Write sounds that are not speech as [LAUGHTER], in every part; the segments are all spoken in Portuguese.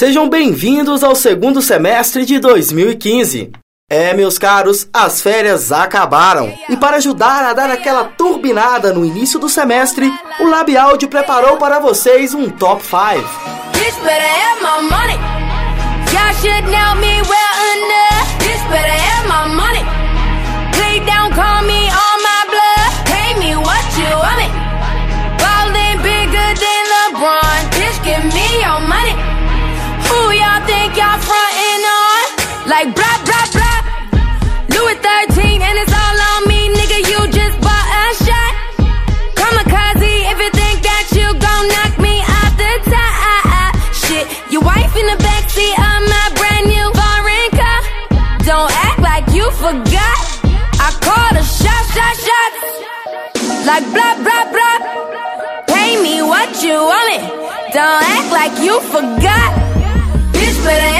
Sejam bem-vindos ao segundo semestre de 2015. É, meus caros, as férias acabaram. E para ajudar a dar aquela turbinada no início do semestre, o Labialdi preparou para vocês um top 5. give Like blah blah blah. Louis 13 and it's all on me, nigga. You just bought a shot. Kamikaze if you think that you gon' knock me off the top. Shit, your wife in the backseat of my brand new foreign car. Don't act like you forgot. I called a shot, shot, shot. Like blah blah blah. Pay me what you want me. Don't act like you forgot. Bitch, better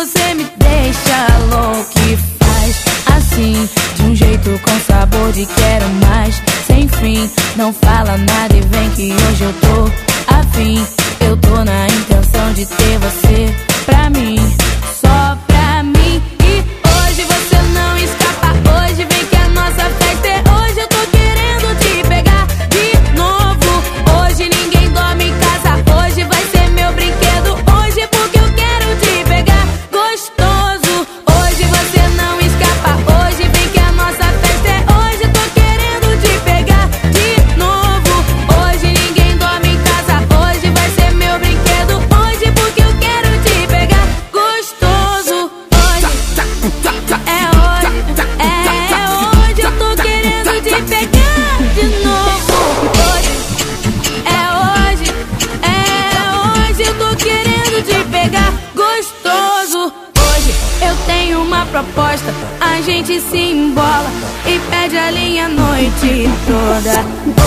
você me deixa louco e faz assim De um jeito com sabor de quero mais. Sem fim, não fala nada e vem que hoje eu tô baile a noite toda.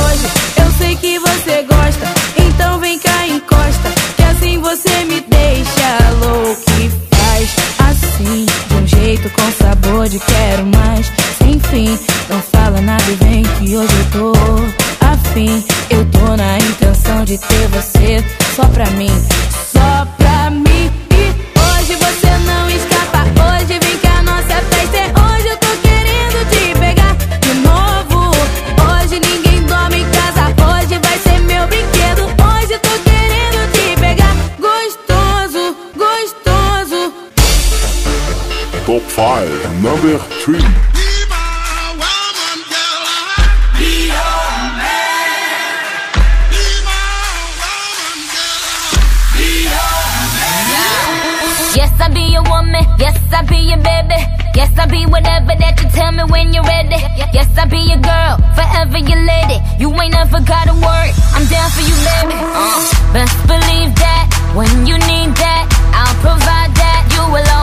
Hoje eu sei que você gosta, então vem cá encosta, que assim você me deixa louco e faz assim de um jeito com sabor de quero 5, number 3. Yes, I be your baby. Yes, I be whatever that you tell me when you're ready. Yes, I be your girl, forever your lady. You ain't never got a word. I'm down for you, baby. Uh, best believe that when you need that, I'll provide that. You will always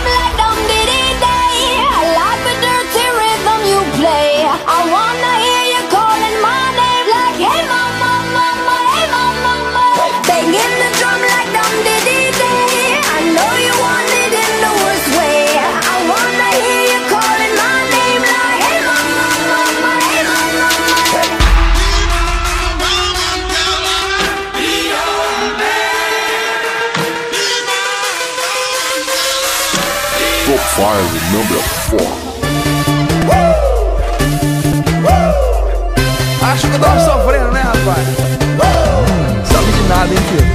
5, number 4. Acho que eu tava sofrendo, né, rapaz? Sabe de nada, hein, filho?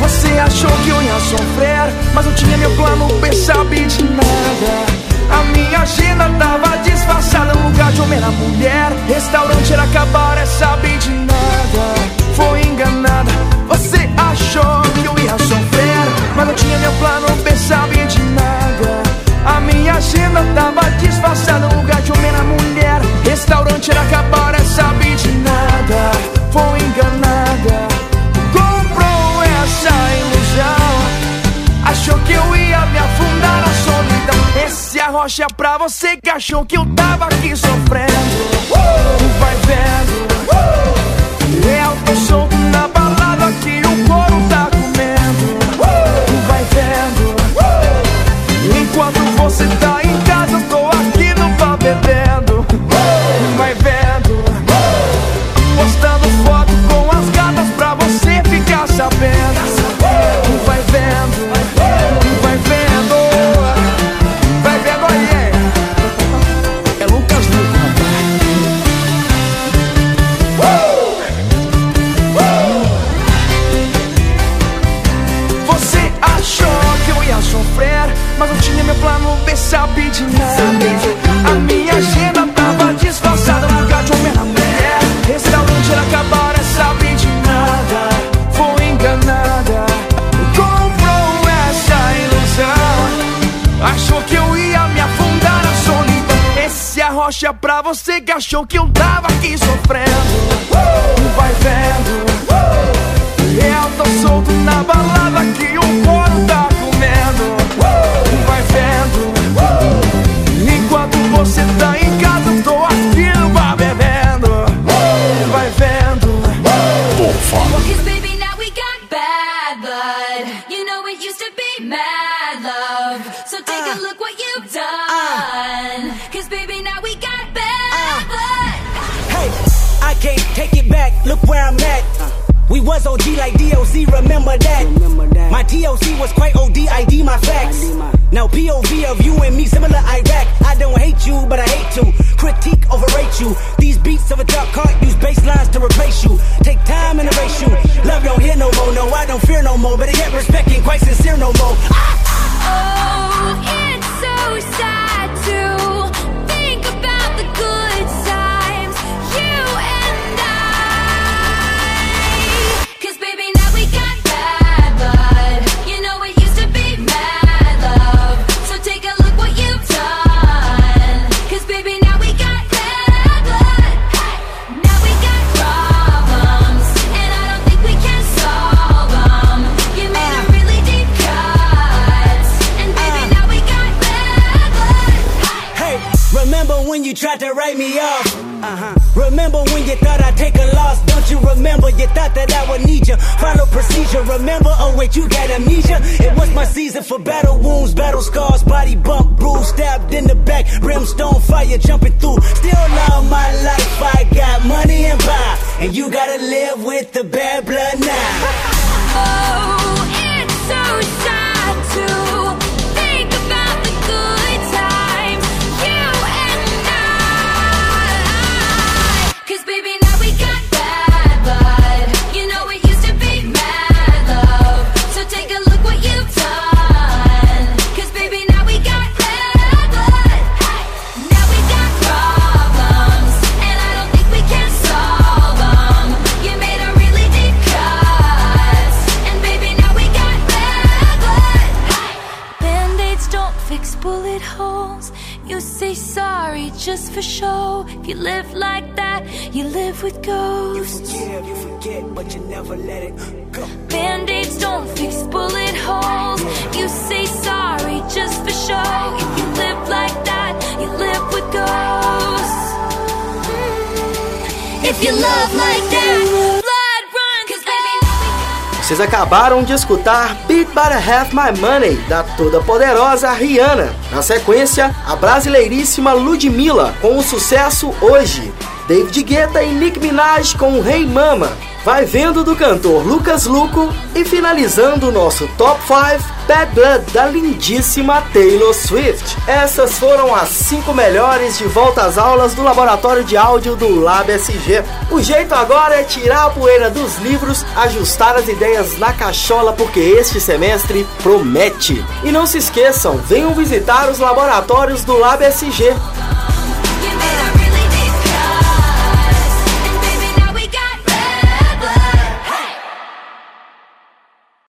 Você achou que eu ia sofrer, mas eu tinha meu plano B, sabe de nada. A minha agenda tava disfarçada no lugar de homem na mulher. Restaurante era acabar, é sabe de nada. Foi enganada. Você achou Era acabar, é sabe de nada. Foi enganada. Comprou essa ilusão. Achou que eu ia me afundar na solidão. Esse arrocha pra você que achou que eu tava aqui sofrendo. Vai vendo. Eu tô solto na balada que o couro tá comendo. Vai vendo. Enquanto você tá nada. A minha agenda tava disfarçada lugar de homem na mulher. Restaurante era acabar, é sabe de nada. Foi enganada, comprou essa ilusão. Achou que eu ia me afundar na solidão. Esse arrocha pra você que achou que eu tava can't take it back. Look where I'm at. We was OG like DOC, remember that. My TOC was quite OD, ID my facts. Now POV of you and me, similar Iraq. I don't hate you, but I hate to critique, overrate you. These beats of a dark cart use bass lines to replace you. Take time and erase you. Love don't hear no more, no, I don't fear no more. But it yet tried to write me off. Uh-huh. Remember when you thought I'd take a loss? Don't you remember? You thought that I would need you. Follow procedure. Remember? Oh wait, you got amnesia. It was my season for battle wounds, battle scars, body bump, bruise, stabbed in the back, brimstone fire jumping through. Still love my life. I got money and power, and you gotta live with the bad blood now. [LAUGHS] Oh, it's so sad to bullet holes. You say sorry just for show. If you live like that, you live with ghosts. You ghosts. forgive, you forget, but you never let it go. Band-aids don't fix bullet holes. You say sorry just for show. If you live like that, you live with ghosts. Mm. If you love like that, Vocês acabaram de escutar Beat By Half My Money, da toda poderosa Rihanna. Na sequência, a brasileiríssima Ludmilla, com o sucesso Hoje. David Guetta e Nick Minaj com Hey Mama. Vai vendo do cantor Lucas Luco e finalizando o nosso Top 5 Bad Blood da lindíssima Taylor Swift. Essas foram as 5 melhores de volta às aulas do laboratório de áudio do Lab SG. O jeito agora é tirar a poeira dos livros, ajustar as ideias na cachola, porque este semestre promete. E não se esqueçam, venham visitar os laboratórios do Lab SG.